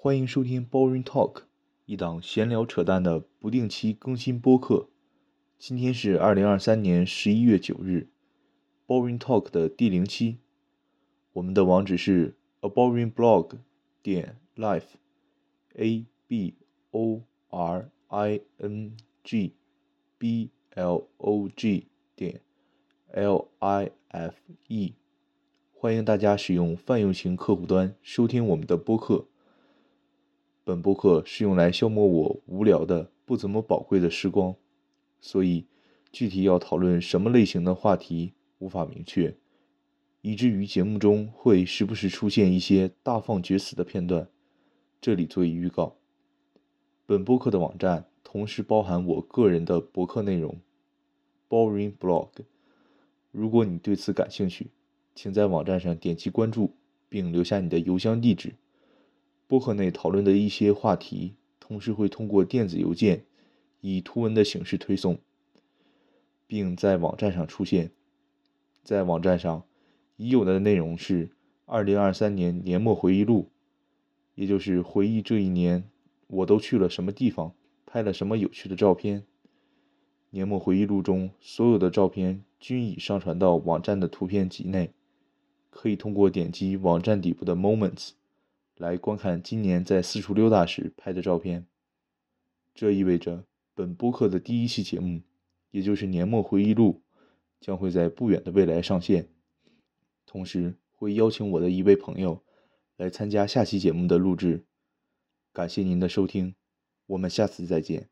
欢迎收听 Boring Talk，一档闲聊扯淡的不定期更新播客。今天是二零二三年十一月九日，Boring Talk 的第零期。我们的网址是 a boring blog 点 life，a b o r i n g b l o g 点 l i f e。欢迎大家使用泛用型客户端收听我们的播客。本播客是用来消磨我无聊的、不怎么宝贵的时光，所以具体要讨论什么类型的话题无法明确，以至于节目中会时不时出现一些大放厥词的片段。这里做一预告：本播客的网站同时包含我个人的博客内容，Boring Blog。如果你对此感兴趣，请在网站上点击关注，并留下你的邮箱地址。播客内讨论的一些话题，同时会通过电子邮件以图文的形式推送，并在网站上出现。在网站上已有的内容是2023年年末回忆录，也就是回忆这一年我都去了什么地方，拍了什么有趣的照片。年末回忆录中所有的照片均已上传到网站的图片集内。可以通过点击网站底部的 Moments 来观看今年在四处溜达时拍的照片。这意味着本播客的第一期节目，也就是年末回忆录，将会在不远的未来上线。同时会邀请我的一位朋友来参加下期节目的录制。感谢您的收听，我们下次再见。